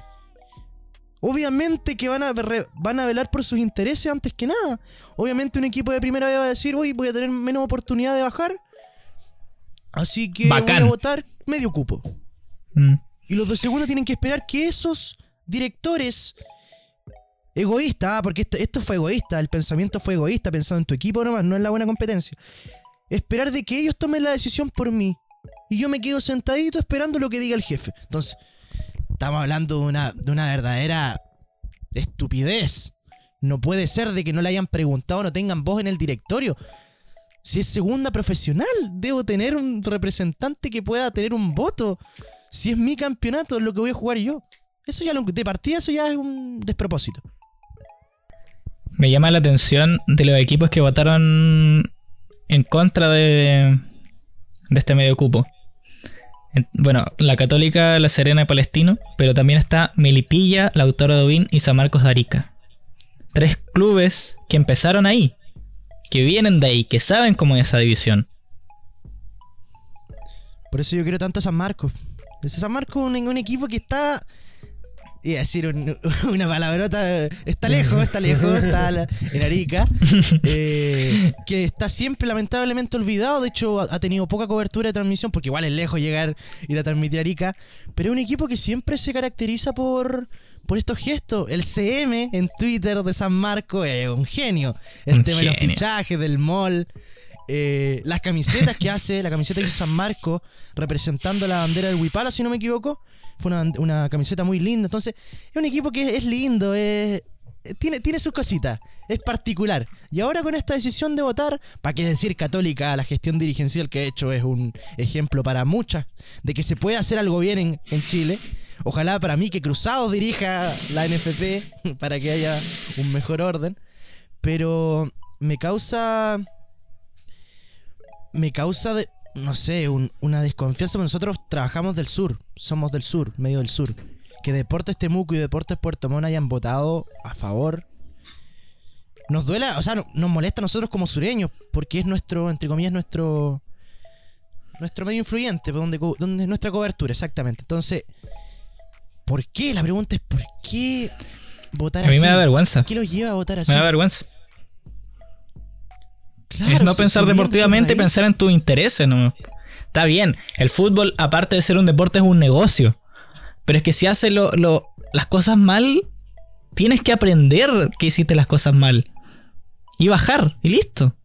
Obviamente que van a, van a velar por sus intereses antes que nada. Obviamente un equipo de primera vez va a decir, uy, voy a tener menos oportunidad de bajar. Así que voy a votar medio cupo. Mm. Y los de segunda tienen que esperar que esos directores egoístas, ah, porque esto, esto fue egoísta, el pensamiento fue egoísta, pensando en tu equipo nomás, no en la buena competencia. Esperar de que ellos tomen la decisión por mí. Y yo me quedo sentadito esperando lo que diga el jefe. Entonces, estamos hablando de una, de una verdadera estupidez. No puede ser de que no le hayan preguntado, no tengan voz en el directorio. Si es segunda profesional, debo tener un representante que pueda tener un voto. Si es mi campeonato, es lo que voy a jugar yo. Eso ya lo, de partida, eso ya es un despropósito. Me llama la atención de los equipos que votaron en contra de, de este medio cupo. En- Bueno, la Católica, la Serena y Palestino, pero también está Melipilla, Lautaro Dovin y San Marcos de Arica. Tres clubes que empezaron ahí, que vienen de ahí, que saben cómo es esa división. Por eso yo quiero tanto a San Marcos. Ese San Marcos es un equipo que está. Iba a decir un- una palabrota. Está lejos, está lejos, está la- en Arica. eh, que está siempre lamentablemente olvidado. De hecho, ha, ha tenido poca cobertura de transmisión. Porque igual es lejos llegar ir a transmitir Arica. Pero es un equipo que siempre se caracteriza por. Por estos gestos, el CM en Twitter de San Marcos es un genio. El Un tema de los fichajes, del mall, eh, las camisetas que hace, la camiseta que hizo San Marco, representando la bandera del Huipala, si no me equivoco. Fue una, una camiseta muy linda. Entonces, es un equipo que es lindo, tiene, tiene sus cositas, es particular. Y ahora con esta decisión de votar, ¿para qué decir católica? La gestión dirigencial que ha hecho es un ejemplo para muchas de que se puede hacer algo bien en, en Chile. Ojalá para mí que Cruzados dirija la NFP para que haya un mejor orden. Pero me causa me causa, de, no sé, un- una desconfianza. Nosotros trabajamos del sur, somos del sur, medio del sur. Que Deportes Temuco y Deportes Puerto Montt hayan votado a favor. Nos duela, o sea, no- nos molesta a nosotros como sureños, porque es nuestro, entre comillas, nuestro. Nuestro medio influyente, donde, donde es nuestra cobertura, exactamente. Entonces, ¿por qué? La pregunta es: ¿por qué votar A mí así? me da vergüenza. ¿Qué los lleva a votar así? Me da vergüenza. Claro, es no pensar deportivamente pensar en tus intereses. ¿no? Está bien, el fútbol, aparte de ser un deporte, es un negocio. Pero es que si haces lo- lo- las cosas mal, tienes que aprender que hiciste las cosas mal. Y bajar, y listo.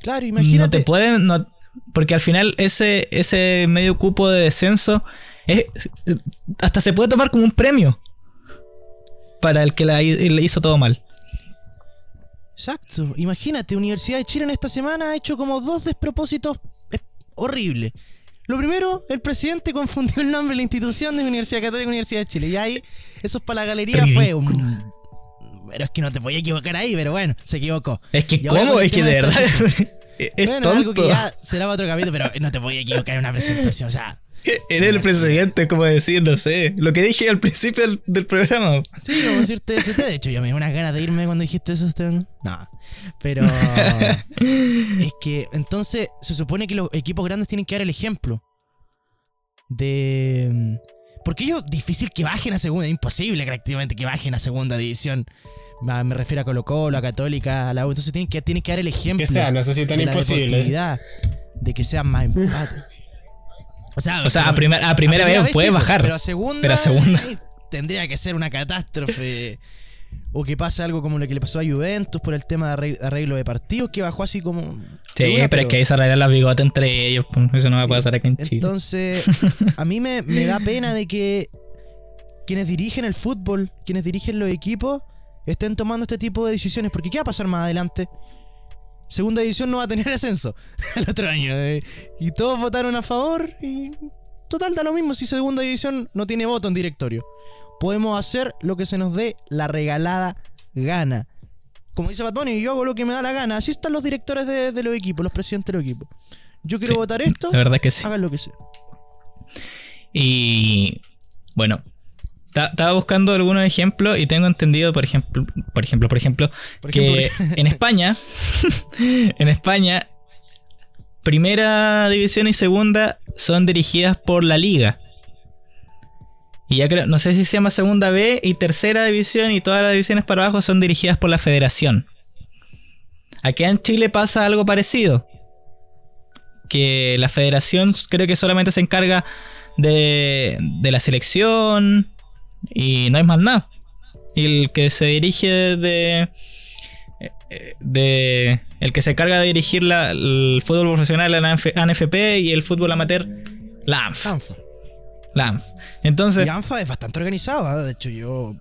Claro, No imagínate. te pueden. no- porque al final ese, ese medio cupo de descenso es, hasta se puede tomar como un premio. Para el que la le hizo todo mal. Exacto. Imagínate, Universidad de Chile en esta semana ha hecho como dos despropósitos eh, horribles. Lo primero, el presidente confundió el nombre de la institución de Universidad Católica y Universidad de Chile. Y ahí, eso para la galería fue un. Pero es que no te podía equivocar ahí, pero bueno, se equivocó. Es que, ¿cómo? Es que de verdad. es bueno, algo que ya será para otro capítulo, pero no te podía equivocar en una presentación. O sea, Eres el presidente, como decir, no sé. Lo que dije al principio del, del programa. Sí, como decirte eso. De hecho, yo me dio unas ganas de irme cuando dijiste eso, Esteban. No. Pero. es que entonces se supone que los equipos grandes tienen que dar el ejemplo. De. Porque ellos, difícil que bajen a segunda. Imposible prácticamente que bajen a segunda división. Me refiero a Colo Colo, a Católica, a la U. Entonces tienen que, tienen que dar el ejemplo. Que sea, no sé si tan de la imposible. deportividad, De que sean más empate. O sea, O sea, a, pero- primer- a primera vez puede sí, bajar. Pero a segunda, pero a segunda. eh, tendría que ser una catástrofe. o que pase algo como lo que le pasó a Juventus por el tema de arreg- arreglo de partidos, que bajó así como. Sí, una, pero es que ahí se arreglan las bigotes entre ellos. Eso no va a pasar aquí en Chile. Entonces, a mí me, me da pena de que quienes dirigen el fútbol, quienes dirigen los equipos, estén tomando este tipo de decisiones. Porque ¿qué va a pasar más adelante? Segunda edición no va a tener ascenso el otro año. eh. Y todos votaron a favor y total da lo mismo si segunda división no tiene voto en directorio. Podemos hacer lo que se nos dé la regalada gana. Como dice Bunny, yo hago lo que me da la gana. Así están los directores de, de los equipos, los presidentes de los equipos. Yo quiero Sí, votar esto, La verdad que sí. hagan lo que sea. Y bueno, estaba buscando algunos ejemplos y tengo entendido, por ejemplo, por ejemplo, por ejemplo, Por que ejemplo, en España, en España, primera división y segunda son dirigidas por la liga. Y ya creo, no sé si se llama segunda B y tercera división y todas las divisiones para abajo son dirigidas por la federación. Aquí en Chile pasa algo parecido. Que la federación creo que solamente se encarga de, de la selección y no hay más nada. Y el que se dirige de, de el que se encarga de dirigir la- el fútbol profesional, la ANF ANFP y el fútbol amateur, la ANF. ANFA. La ANF. Entonces, Y ANFA es bastante organizado, ¿ah? de hecho yo...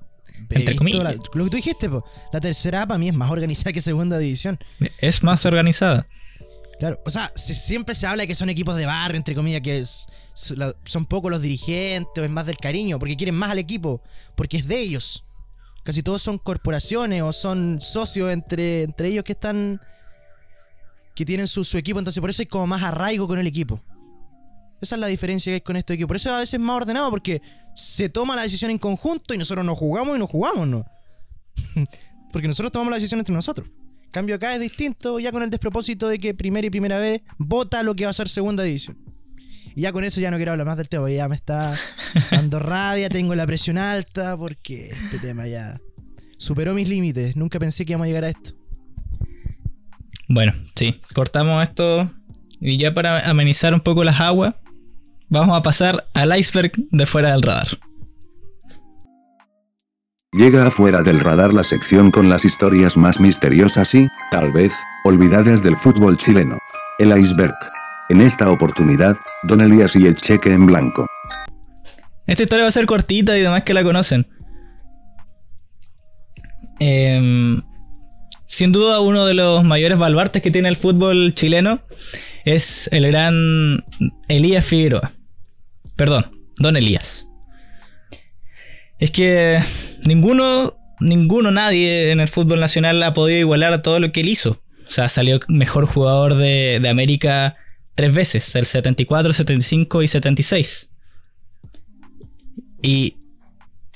Entre comillas. la- lo que tú dijiste, po, la tercera para mí es más organizada que segunda división. es más organizada. Claro, o sea, se- siempre se habla de que son equipos de barrio, entre comillas, que es- la- son pocos los dirigentes, es más del cariño, porque quieren más al equipo, porque es de ellos. Casi todos son corporaciones o son socios entre, entre ellos que están. que tienen su, su equipo, entonces por eso hay como más arraigo con el equipo. Esa es la diferencia que hay con este equipo. Por eso a veces es más ordenado, porque se toma la decisión en conjunto y nosotros nos jugamos y nos jugamos, ¿no? porque nosotros tomamos la decisión entre nosotros. Cambio acá es distinto, ya con el despropósito de que primera y primera vez vota lo que va a ser segunda división. Y ya con eso ya no quiero hablar más del tema, porque ya me está dando rabia, tengo la presión alta, porque este tema ya superó mis límites. Nunca pensé que íbamos a llegar a esto. Bueno, sí, cortamos esto y ya para amenizar un poco las aguas, vamos a pasar al iceberg de fuera del radar. Llega afuera del radar la sección con las historias más misteriosas y, tal vez, olvidadas del fútbol chileno. El iceberg. En esta oportunidad, Don Elías y el cheque en blanco. Esta historia va a ser cortita y demás que la conocen. Em, sin duda uno de los mayores baluartes que tiene el fútbol chileno es el gran Elías Figueroa. Perdón, Don Elías. Es que ninguno, ninguno, nadie en el fútbol nacional ha podido igualar a todo lo que él hizo. O sea, salió mejor jugador de, de América tres veces, el 74, 75 y 76. Y,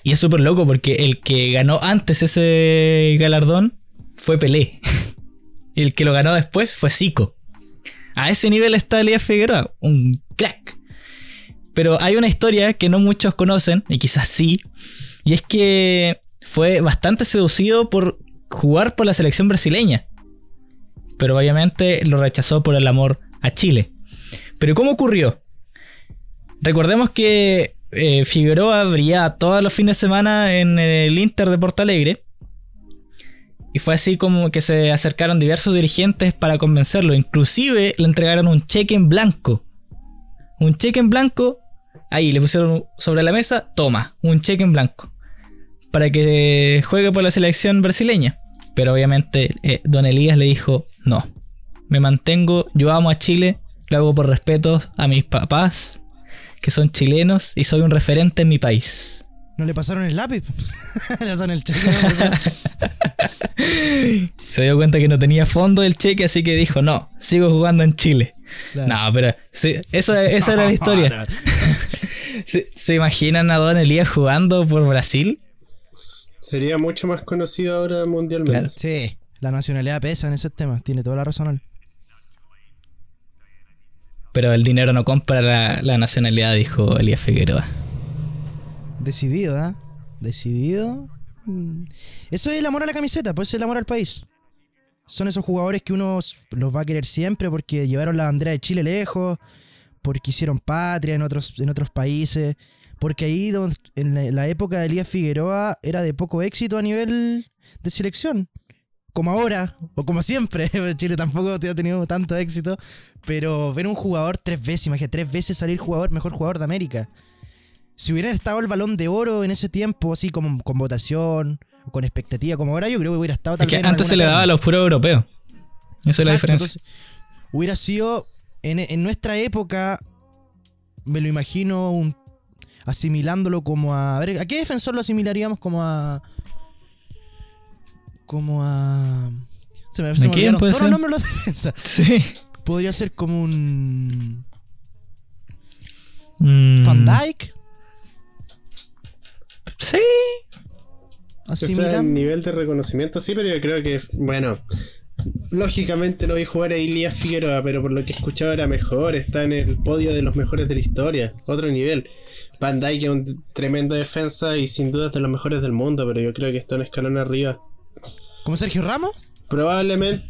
y es súper loco porque el que ganó antes ese galardón fue Pelé. y el que lo ganó después fue Zico. A ese nivel está Elías Figueroa, un crack. Pero hay una historia que no muchos conocen, y quizás sí, y es que fue bastante seducido por jugar por la selección brasileña. Pero obviamente lo rechazó por el amor a Chile. Pero ¿cómo ocurrió? Recordemos que eh, Figueroa brillaba todos los fines de semana en el Inter de Porto Alegre. Y fue así como que se acercaron diversos dirigentes para convencerlo. Inclusive le entregaron un cheque en blanco. Un cheque en blanco. Ahí le pusieron sobre la mesa. Toma, un cheque en blanco. Para que juegue por la selección brasileña. Pero obviamente eh, Don Elías le dijo, no. Me mantengo, yo amo a Chile. Lo hago por respeto a mis papás, que son chilenos, y soy un referente en mi país. ¿No le pasaron el lápiz? le pasaron el cheque. Se dio cuenta que no tenía fondo el cheque, así que dijo, no, sigo jugando en Chile. Claro. No, pero sí, eso, esa era la historia. ¿Se, se imaginan a Don Elías jugando por Brasil? Sería mucho más conocido ahora mundialmente. Claro. Sí, la nacionalidad pesa en ese tema. Tiene toda la razón. Pero el dinero no compra la, nacionalidad, dijo Elías Figueroa. Decidido, ¿ah? Decidido. Mm. Eso es el amor a la camiseta, pues es el amor al país. Son esos jugadores que uno los va a querer siempre porque llevaron la bandera de Chile lejos, porque hicieron patria en otros, en otros países, porque ahí en la época de Elías Figueroa era de poco éxito a nivel de selección. Como ahora, o como siempre, Chile tampoco ha tenido tanto éxito, pero ver un jugador tres veces, imagínate, tres veces salir jugador, mejor jugador de América. si hubiera estado el balón de oro en ese tiempo, así como con votación, o con expectativa como ahora, yo creo que hubiera estado Es tal que vez en antes se le daba a los puros europeos. Esa es la diferencia. entonces, hubiera sido, en, en nuestra época, me lo imagino un- asimilándolo como a... A ver, ¿a qué defensor lo asimilaríamos como a... Como a... Se me, se ¿A me olvidaron puede todos ser? los nombres de los defensas. Sí. Podría ser como un... Mm, Van Dyke. Sí. O sea, el Asimilando. nivel de reconocimiento sí, pero yo creo que, bueno, lógicamente no vi jugar a Ilías Figueroa, pero por lo que he escuchado era mejor, está en el podio de los mejores de la historia, otro nivel. Van Dyke es un tremendo defensa y sin duda es de los mejores del mundo, pero yo creo que está un escalón arriba. ¿Como Sergio Ramos? Probablemente,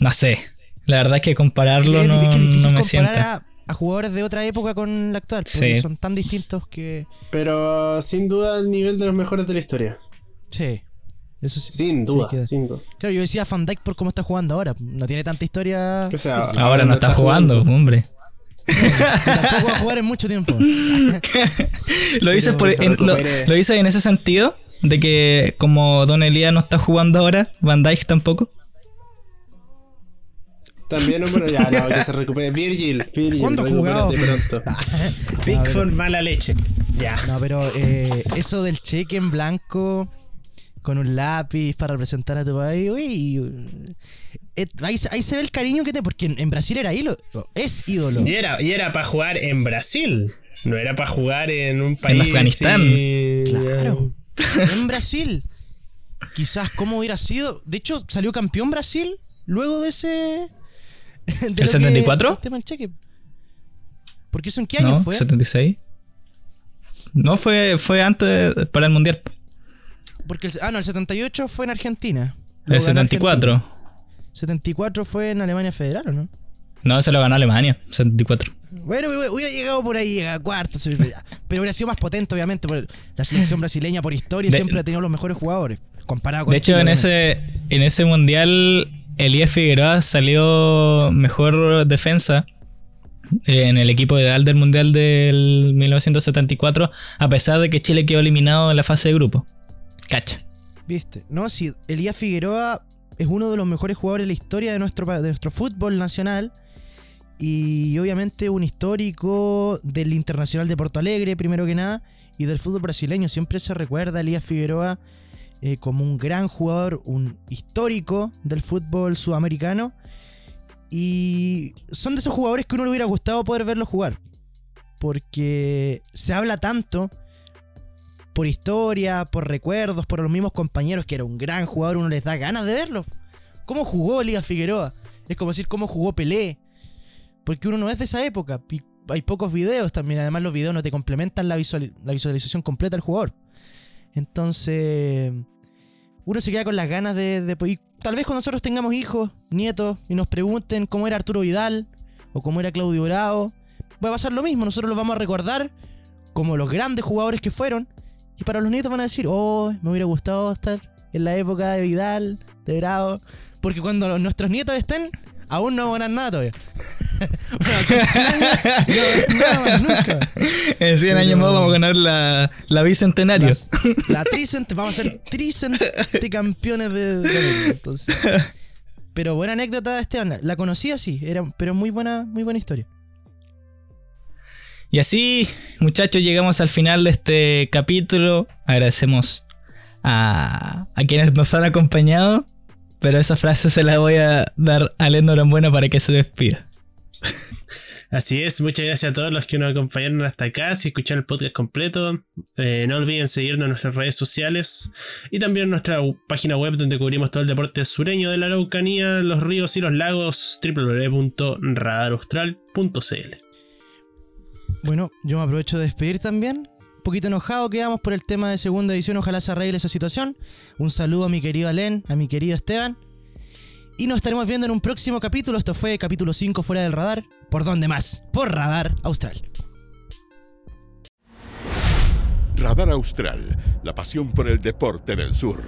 No sé. La verdad es que compararlo es, no, es que es difícil no me comparar sienta. a, a jugadores de otra época con la actual, porque Sí. son tan distintos que... pero sin duda el nivel de los mejores de la historia. Sí. Eso sí. Sin sí duda, queda. sin duda. Claro, yo decía Van Dyke por cómo está jugando ahora. No tiene tanta historia. O sea, Ahora no está jugando, hombre. Tampoco va a jugar en mucho tiempo. Lo dices, por, en- lo, lo dices en ese sentido, de que como Don Elías no está jugando ahora, Van Dijk tampoco. También, bueno, ya, no, que se recupere. Virgil, Virgil. ¿Cuándo jugado? pronto. Pickford, mala leche. Ya. No, pero eh, eso del cheque en blanco con un lápiz para representar a tu país, uy, eh, ahí, se- ahí se ve el cariño que te. Porque en, en Brasil era ídolo. Es ídolo. Y era, y era para jugar en Brasil. No era para jugar en un país. Afganistán. y- Claro. En Brasil. Quizás cómo hubiera sido. De hecho, salió campeón Brasil luego de ese. de ¿El lo que- 74? el tema del cheque. Porque eso en qué año no, fue? 76. No, fue, fue antes para el Mundial. Porque el, ah, no, el 78 fue en Argentina. El Lo ganó 74. Argentina. 74 fue en Alemania Federal, ¿o no? No, se lo ganó Alemania, 74. Bueno, hubiera llegado por ahí a cuartos, pero hubiera sido más potente, obviamente. Por la selección brasileña, por historia, De- siempre ha tenido los mejores jugadores. Comparado con De hecho, en ese, en ese mundial, Elías Figueroa salió mejor defensa eh, en el equipo ideal del mundial del 1974, a pesar de que Chile quedó eliminado en la fase de grupo. Cacha. ¿Viste? No, sí, Elías Figueroa es uno de los mejores jugadores de la historia de nuestro, de nuestro fútbol nacional. Y obviamente un histórico del Internacional de Porto Alegre, primero que nada, y del fútbol brasileño. Siempre se recuerda a Elías Figueroa eh, como un gran jugador, un histórico del fútbol sudamericano. Y son de esos jugadores que uno le hubiera gustado poder verlo jugar. Porque se habla tanto por historia, por recuerdos, por los mismos compañeros, que era un gran jugador, uno les da ganas de verlo. ¿Cómo jugó Elías Figueroa? Es como decir cómo jugó Pelé. Porque uno no es de esa época. Hay pocos videos también. Además, los videos no te complementan la visualización completa del jugador. Entonces, uno se queda con las ganas de, de- y tal vez cuando nosotros tengamos hijos, nietos, y nos pregunten cómo era Arturo Vidal o cómo era Claudio Bravo, va a pasar lo mismo. Nosotros los vamos a recordar como los grandes jugadores que fueron. Y para los nietos van a decir, oh, me hubiera gustado estar en la época de Vidal, de Bravo. Porque cuando nuestros nietos estén, aún no van a nada todavía. bueno, hace 100 años, no, nada más, nunca. En 100 años más vamos a ganar la, la bicentenario. Las- la tricent, vamos a ser tricent campeones de, de entonces. Pero buena anécdota, Esteban. La conocí así, era, pero muy buena, muy buena historia. Y así, muchachos, llegamos al final de este capítulo. Agradecemos a, quienes nos han acompañado. Pero esa frase se la voy a dar a Lendo Norambuena para que se despida. Así es, muchas gracias a todos los que nos acompañaron hasta acá. Si escucharon el podcast completo, eh, no olviden seguirnos en nuestras redes sociales y también nuestra página web donde cubrimos todo el deporte sureño de la Araucanía, los ríos y los lagos, www.radaraustral.cl. Bueno, yo me aprovecho de despedir también. Un poquito enojado quedamos por el tema de segunda edición. Ojalá se arregle esa situación. Un saludo a mi querido Alen, a mi querido Esteban. Y nos estaremos viendo en un próximo capítulo. Esto fue capítulo 5 fuera del radar. ¿Por dónde más? Por Radar Austral. Radar Austral, la pasión por el deporte del sur.